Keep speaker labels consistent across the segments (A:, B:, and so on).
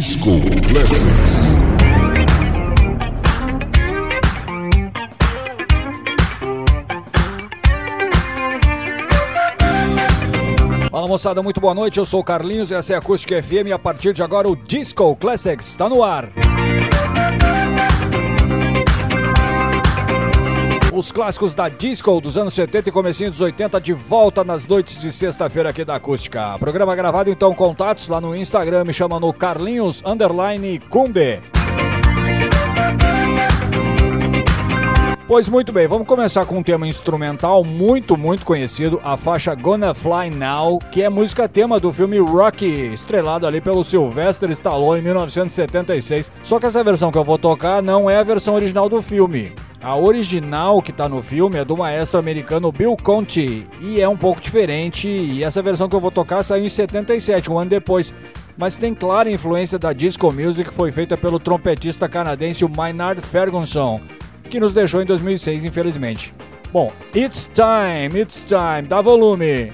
A: Disco Classics.
B: Fala moçada, muito boa noite. Eu sou o Carlinhos, essa é a Acústica FM e a partir de agora o Disco Classics está no ar. Os clássicos da disco dos anos 70 e comecinho dos 80 de volta nas noites de sexta-feira aqui da Acústica. Programa gravado então contatos lá no Instagram, me chama no Carlinhos Underline Cumbe. Pois muito bem, vamos começar com um tema instrumental muito, muito conhecido, a faixa Gonna Fly Now, que é música tema do filme Rocky, estrelado ali pelo Sylvester Stallone em 1976. Só que essa versão que eu vou tocar não é a versão original do filme. A original que tá no filme é do maestro americano Bill Conti e é um pouco diferente. E essa versão que eu vou tocar saiu em 77, um ano depois. Mas tem clara influência da disco music que foi feita pelo trompetista canadense Maynard Ferguson que nos deixou em 2006, infelizmente. Bom, it's time, it's time, dá volume.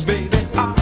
C: baby. I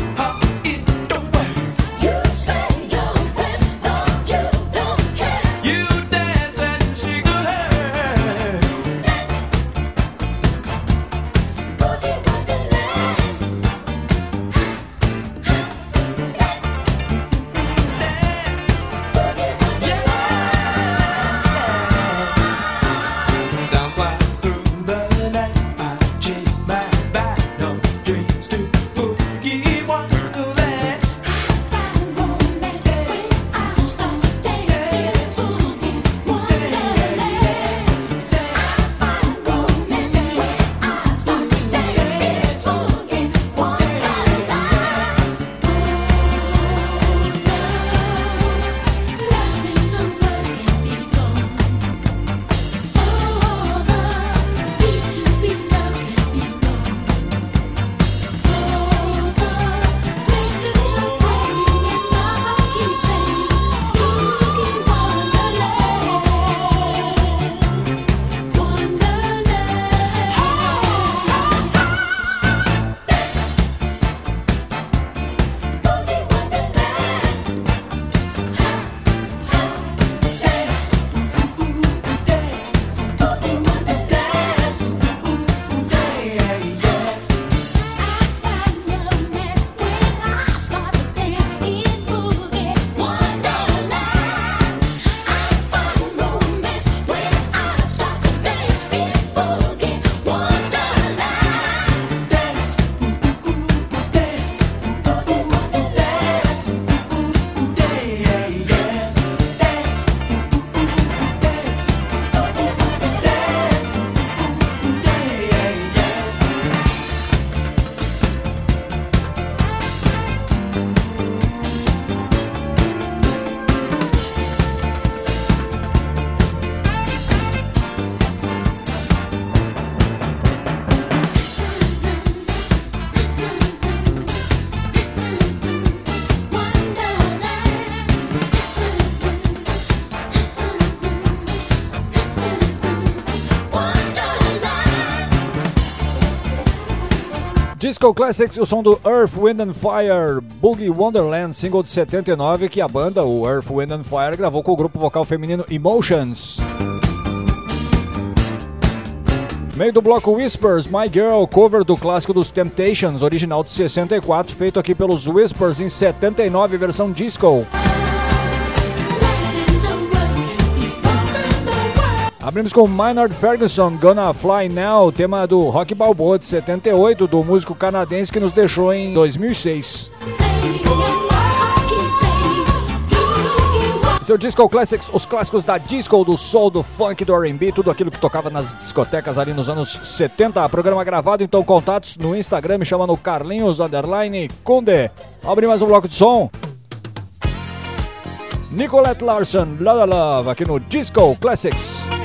A: Disco Classics,
B: o som do Earth, Wind and Fire, Boogie Wonderland, single de 79, que a banda, o Earth, Wind and Fire, gravou com o grupo vocal feminino Emotions. Meio do bloco Whispers, My Girl, cover do clássico dos Temptations, original de 64, feito aqui pelos Whispers em 79, versão disco. Abrimos com Maynard Ferguson, Gonna Fly Now, tema do Rock Balboa de 78, do músico canadense que nos deixou em 2006. Seu Disco Classics, os clássicos da disco, do soul, do funk, do R&B, tudo aquilo que tocava nas discotecas ali nos anos 70. Programa gravado, então contatos no Instagram, me chama no Carlinhos Underline Conde. Abrir mais um bloco de som. Nicolette Larson, Love Love, aqui no Disco Classics.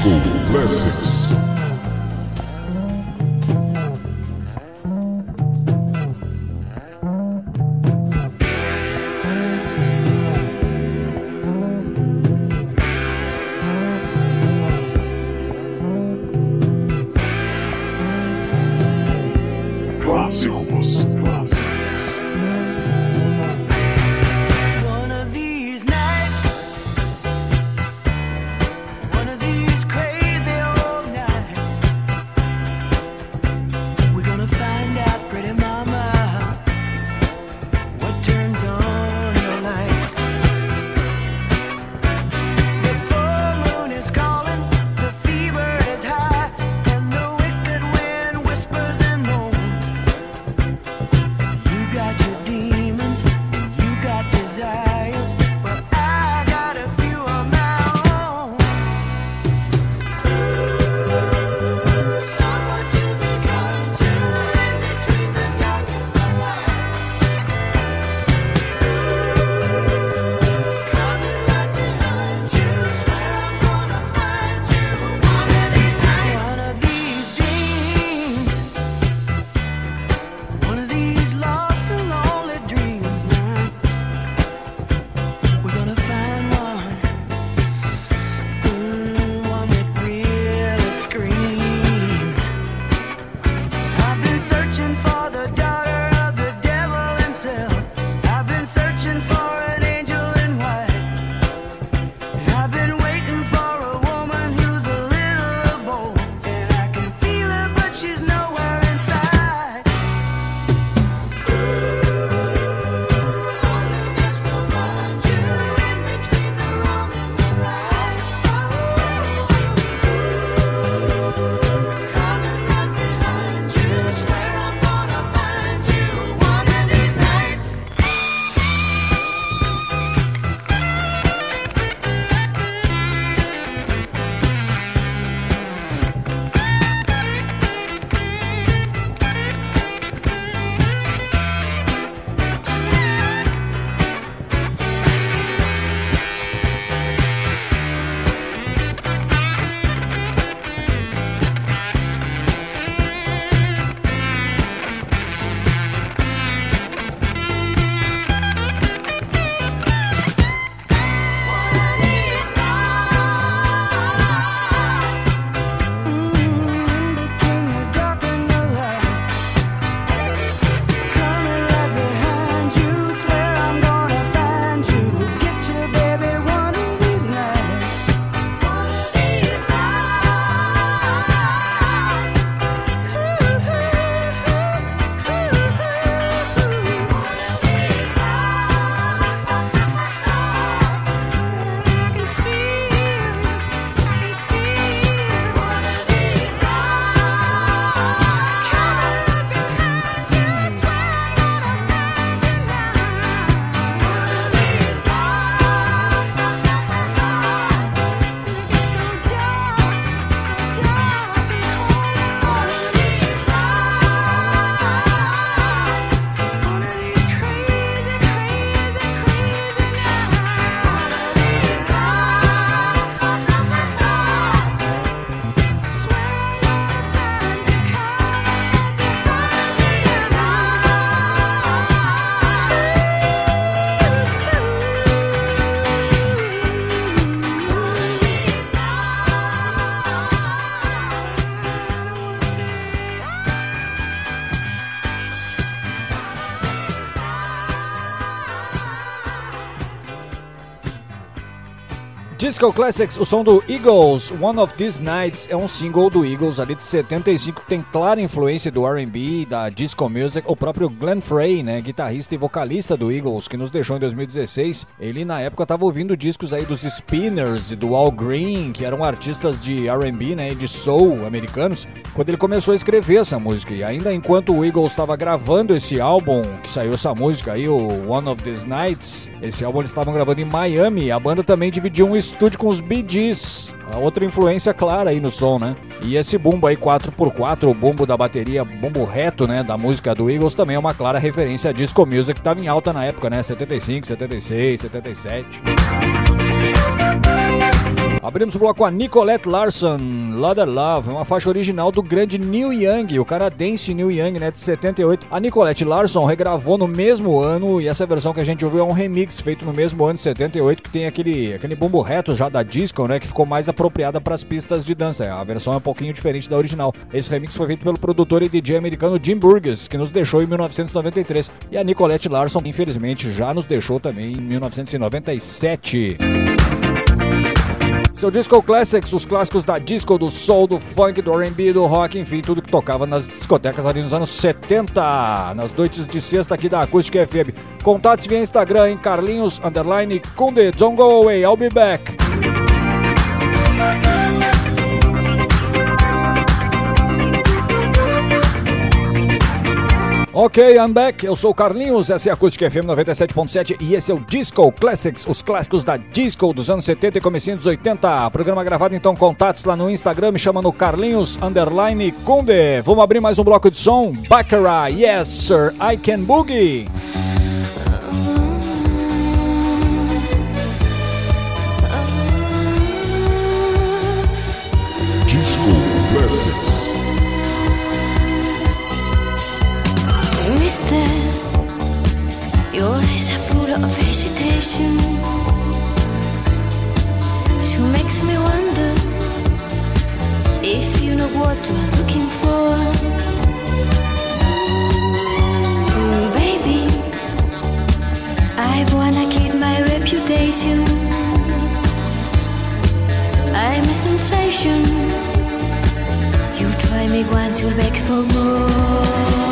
D: School Classics.
B: Disco Classics, o som do Eagles, One of These Nights, é um single do Eagles ali de 75 que tem clara influência do R&B, da disco music, o próprio Glenn Frey, né, guitarrista e vocalista do Eagles, que nos deixou em 2016. Ele na época estava ouvindo discos aí dos Spinners e do Al Green, que eram artistas de R&B, né, e de soul americanos, quando ele começou a escrever essa música. E ainda enquanto o Eagles estava gravando esse álbum, que saiu essa música aí, o One of These Nights, esse álbum eles estavam gravando em Miami, a banda também dividiu um com os Bee outra influência clara aí no som, né? E esse bumbo aí 4x4, o bumbo da bateria, bumbo reto, né, da música do Eagles também é uma clara referência a disco music que tava em alta na época, né, 75, 76, 77. Abrimos o bloco a Nicolette Larson, Lother Love, uma faixa original do grande Neil Young, o canadense Neil Young, né, de 78. A Nicolette Larson regravou no mesmo ano e essa versão que a gente ouviu é um remix feito no mesmo ano de 78 que tem aquele aquele bumbo reto já da disco, né, que ficou mais apropriada para as pistas de dança. A versão é um pouquinho diferente da original. Esse remix foi feito pelo produtor e DJ americano Jim Burgess, que nos deixou em 1993, e a Nicolette Larson, infelizmente, já nos deixou também em 1997. Seu Disco Classics, os clássicos da disco, do soul, do funk, do R&B, do rock, enfim, tudo que tocava nas discotecas ali nos anos 70, nas noites de sexta aqui da Acústica FM. Contatos via Instagram em Carlinhos Underline Kunde. Don't go away, I'll be back. Ok, I'm back. Eu sou o Carlinhos, essa é a Acústica FM 97.7 e esse é o Disco Classics, os clássicos da disco dos anos 70 e comecinho dos 80. Programa gravado, então, contatos lá no Instagram, me chama no Carlinhos Underline Conde. Vamos abrir mais um bloco de som. Baccarat, yes sir, I can boogie.
E: Of hesitation. She makes me wonder if you know what you're looking for. Mm, baby, I wanna keep my reputation. I'm a sensation. You try me once, you'll beg for more.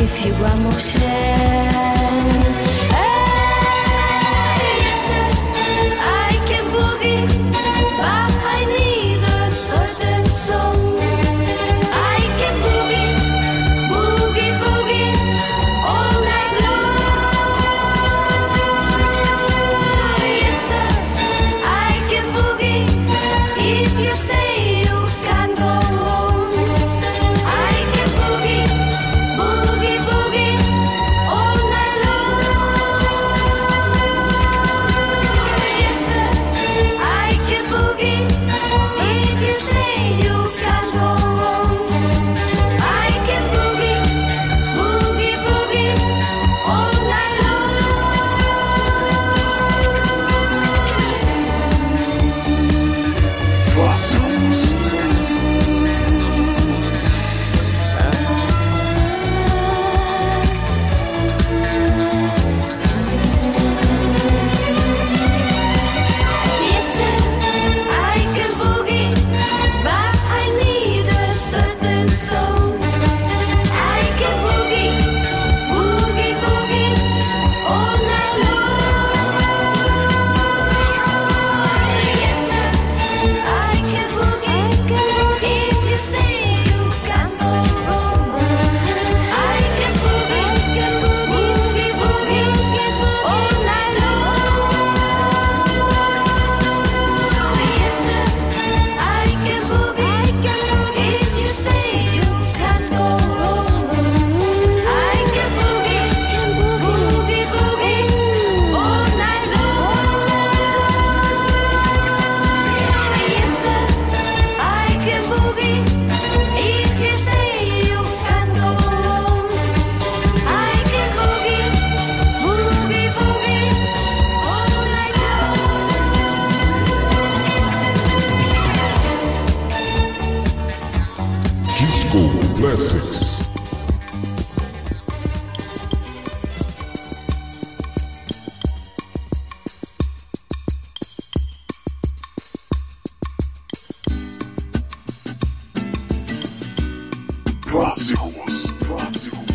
E: Give you one more.
F: próximo.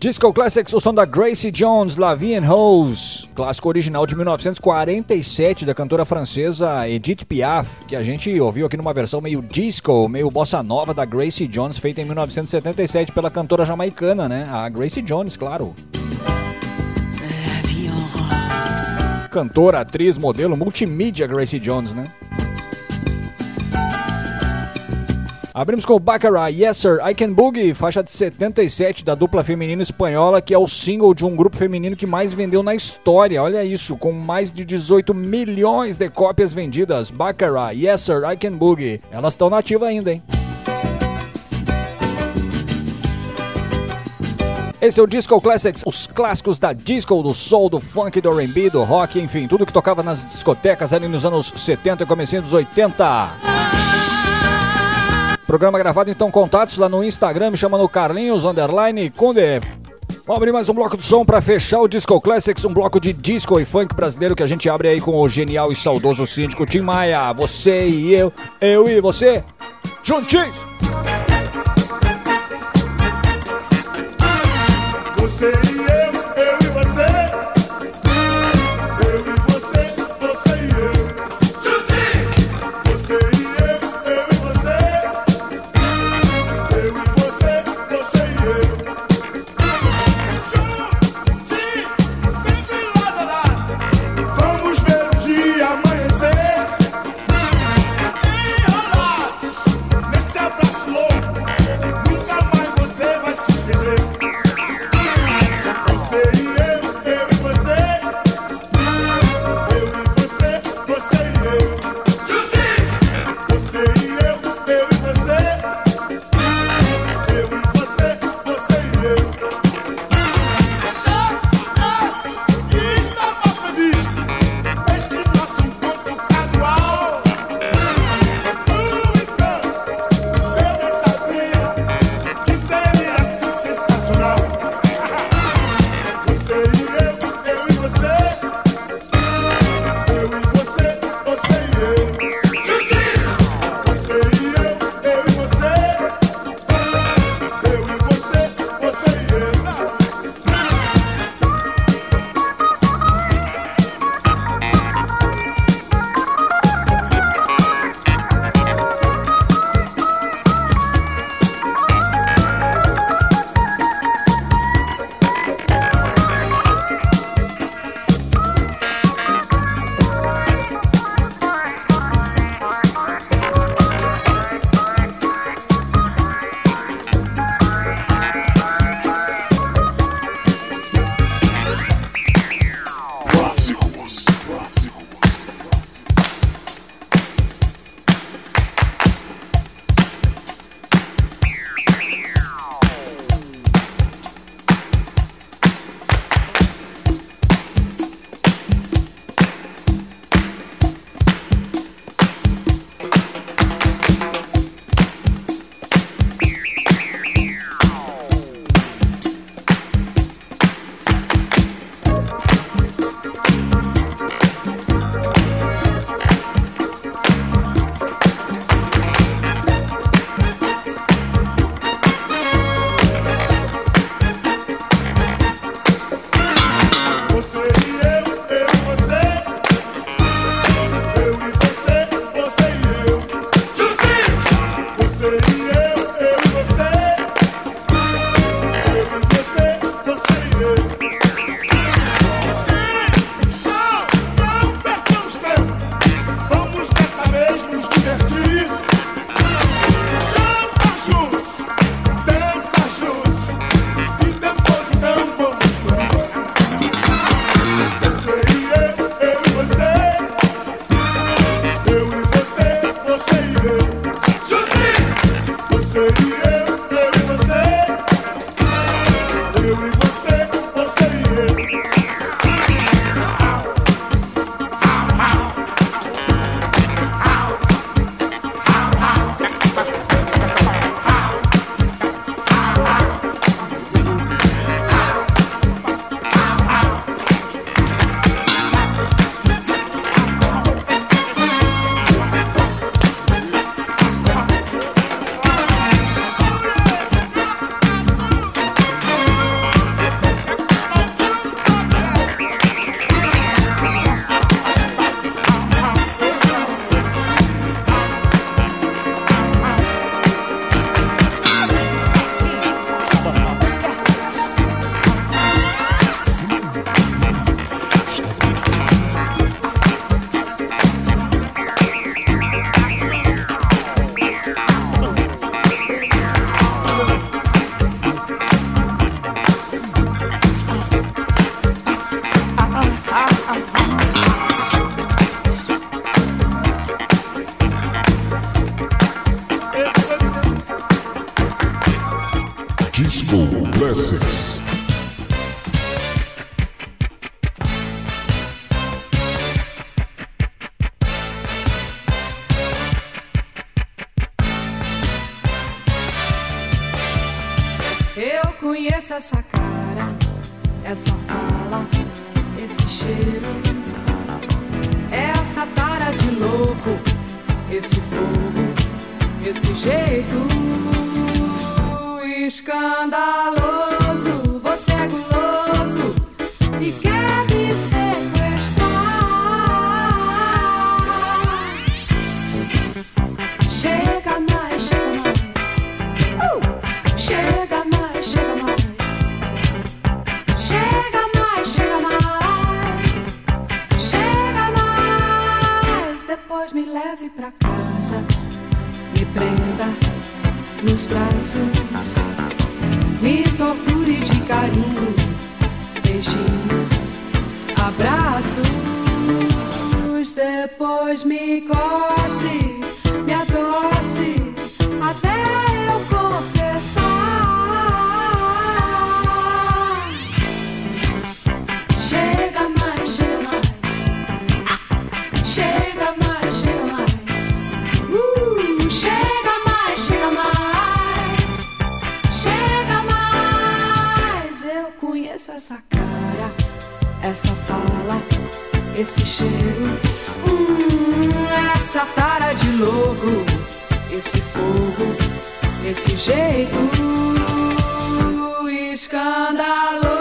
B: Disco Classics, o som da Gracie Jones, Lavian Rose, clássico original de 1947 da cantora francesa Edith Piaf, que a gente ouviu aqui numa versão meio disco, meio bossa nova da Gracie Jones, feita em 1977 pela cantora jamaicana, né? A Gracie Jones, claro.
F: É,
B: cantora, atriz, modelo, multimídia Gracie Jones, né? Abrimos com o Baccarat, Yes Sir, I Can Boogie, faixa de 77 da dupla feminina espanhola, que é o single de um grupo feminino que mais vendeu na história. Olha isso, com mais de 18 milhões de cópias vendidas. Baccarat, Yes Sir, I Can Boogie. Elas estão nativas ainda, hein? Esse é o Disco Classics, os clássicos da disco, do soul, do funk, do R&B, do rock, enfim, tudo que tocava nas discotecas ali nos anos 70 e comecinho dos 80. Programa gravado então contatos lá no Instagram, me chama no Carlinhos Underline Conde. Vamos abrir mais um bloco de som para fechar o Disco Classics, um bloco de disco e funk brasileiro que a gente abre aí com o genial e saudoso síndico Tim Maia. Você e eu, eu e você, juntinhos!
A: Você e eu,
G: Classics.
H: Eu conheço essa cara, essa fala, esse cheiro, essa tara de louco, esse fogo, esse jeito escandaloso. Essa cara, essa fala, esse cheiro. Hum, essa tara de louco, esse fogo, esse jeito escandaloso.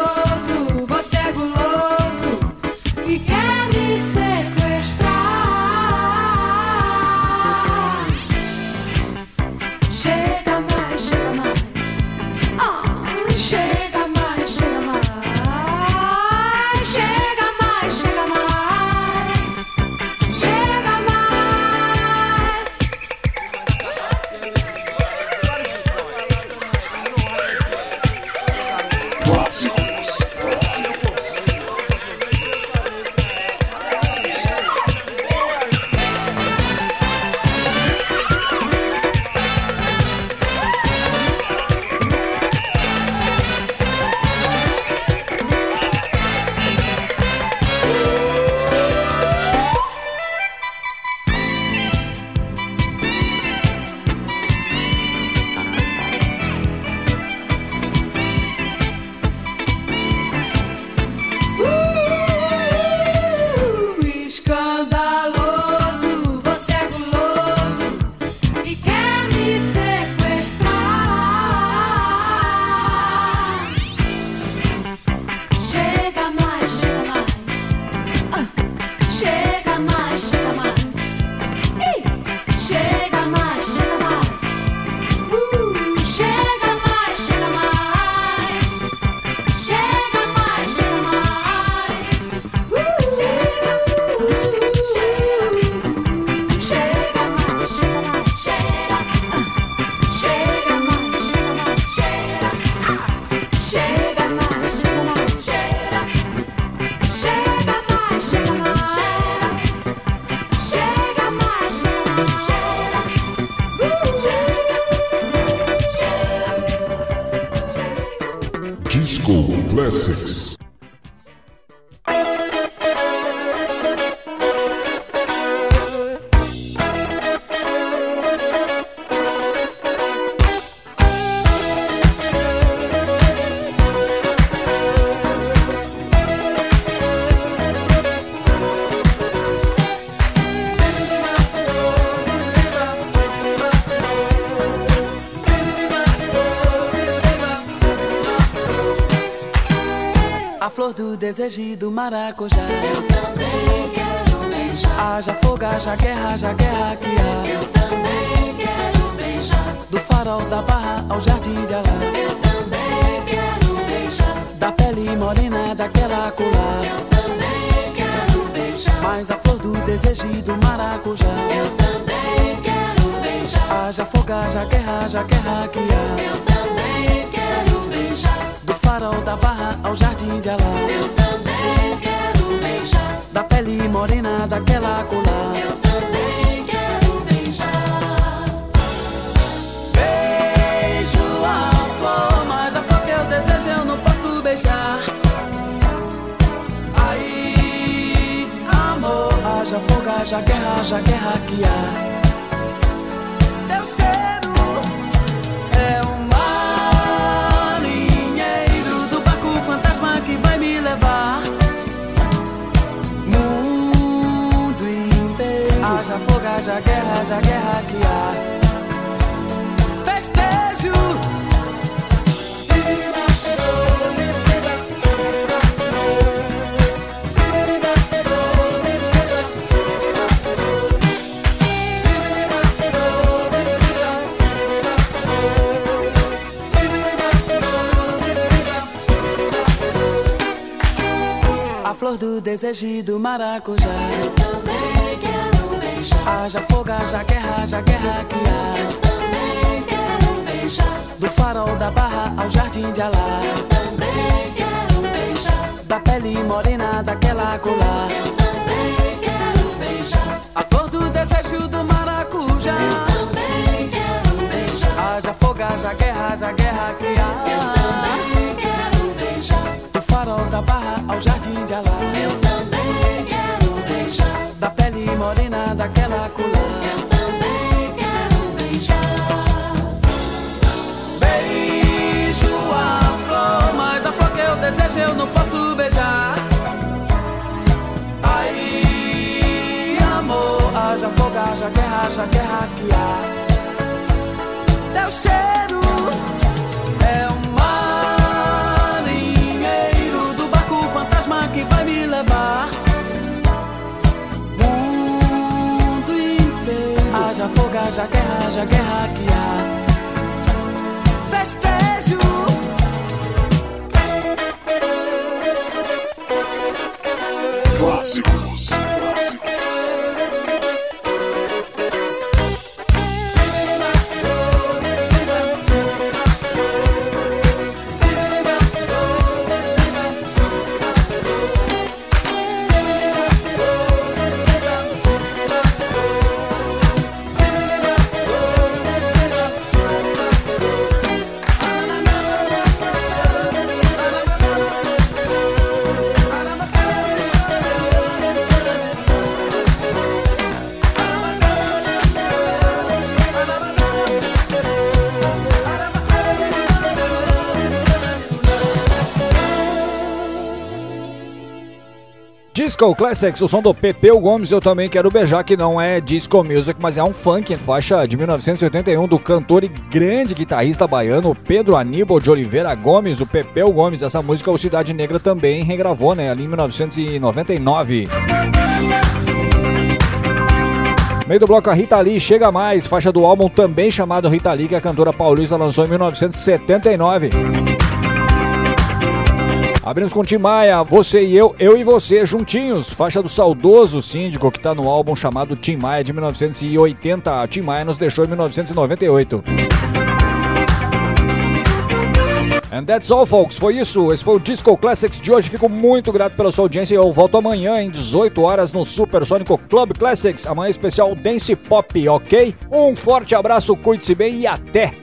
I: Desejo do maracujá. Eu também quero beijar. Haja fogo, haja guerra, haja guerra que há. Eu também quero beijar. Do farol da barra ao jardim de Alá. Eu também quero beijar. Da pele morena daquela colar. Eu também quero beijar. Mas a flor do desejo do maracujá. Eu também quero beijar. Haja fogo, haja guerra, haja guerra que há. Eu também quero beijar da barra ao jardim de Alá. Eu também quero beijar. Da pele morena daquela colar. Eu também quero beijar. Beijo a flor, mas a flor que eu desejo
D: eu não posso beijar. Aí, amor, haja fogo, haja guerra, haja guerra que há. Guerra, haja guerra que há. Festejo. Do desejo do maracujá.
F: Eu também.
D: Haja fogo, haja guerra, haja guerra que há.
F: Eu também quero beijar.
D: Do farol da barra ao jardim de Alá.
F: Eu também quero beijar.
D: Da pele morena daquela colar.
F: Eu também quero beijar.
D: A flor do desejo do maracujá.
F: Eu também quero beijar.
D: Haja fogo, haja guerra, haja guerra haja guerra, haja guerra
B: Disco Classics, o som do Pepeu Gomes, eu também quero beijar, que não é disco music, mas é um funk, faixa de 1981 do cantor e grande guitarrista baiano Pedro Aníbal de Oliveira Gomes, o Pepeu Gomes. Essa música o Cidade Negra também regravou, né, ali em 1999. Meio do bloco a Rita Lee, Chega Mais, faixa do álbum também chamado Rita Lee, que a cantora paulista lançou em 1979. Abrimos com Tim Maia, Você e Eu, Eu e Você, juntinhos, faixa do saudoso síndico que tá no álbum chamado Tim Maia de 1980. Tim Maia nos deixou em 1998. And that's all, folks. Foi isso. Esse foi o Disco Classics de hoje. Fico muito grato pela sua audiência e eu volto amanhã, em 18 horas, no Supersônico Club Classics. Amanhã especial Dance Pop, ok? Um forte abraço, cuide-se bem e até!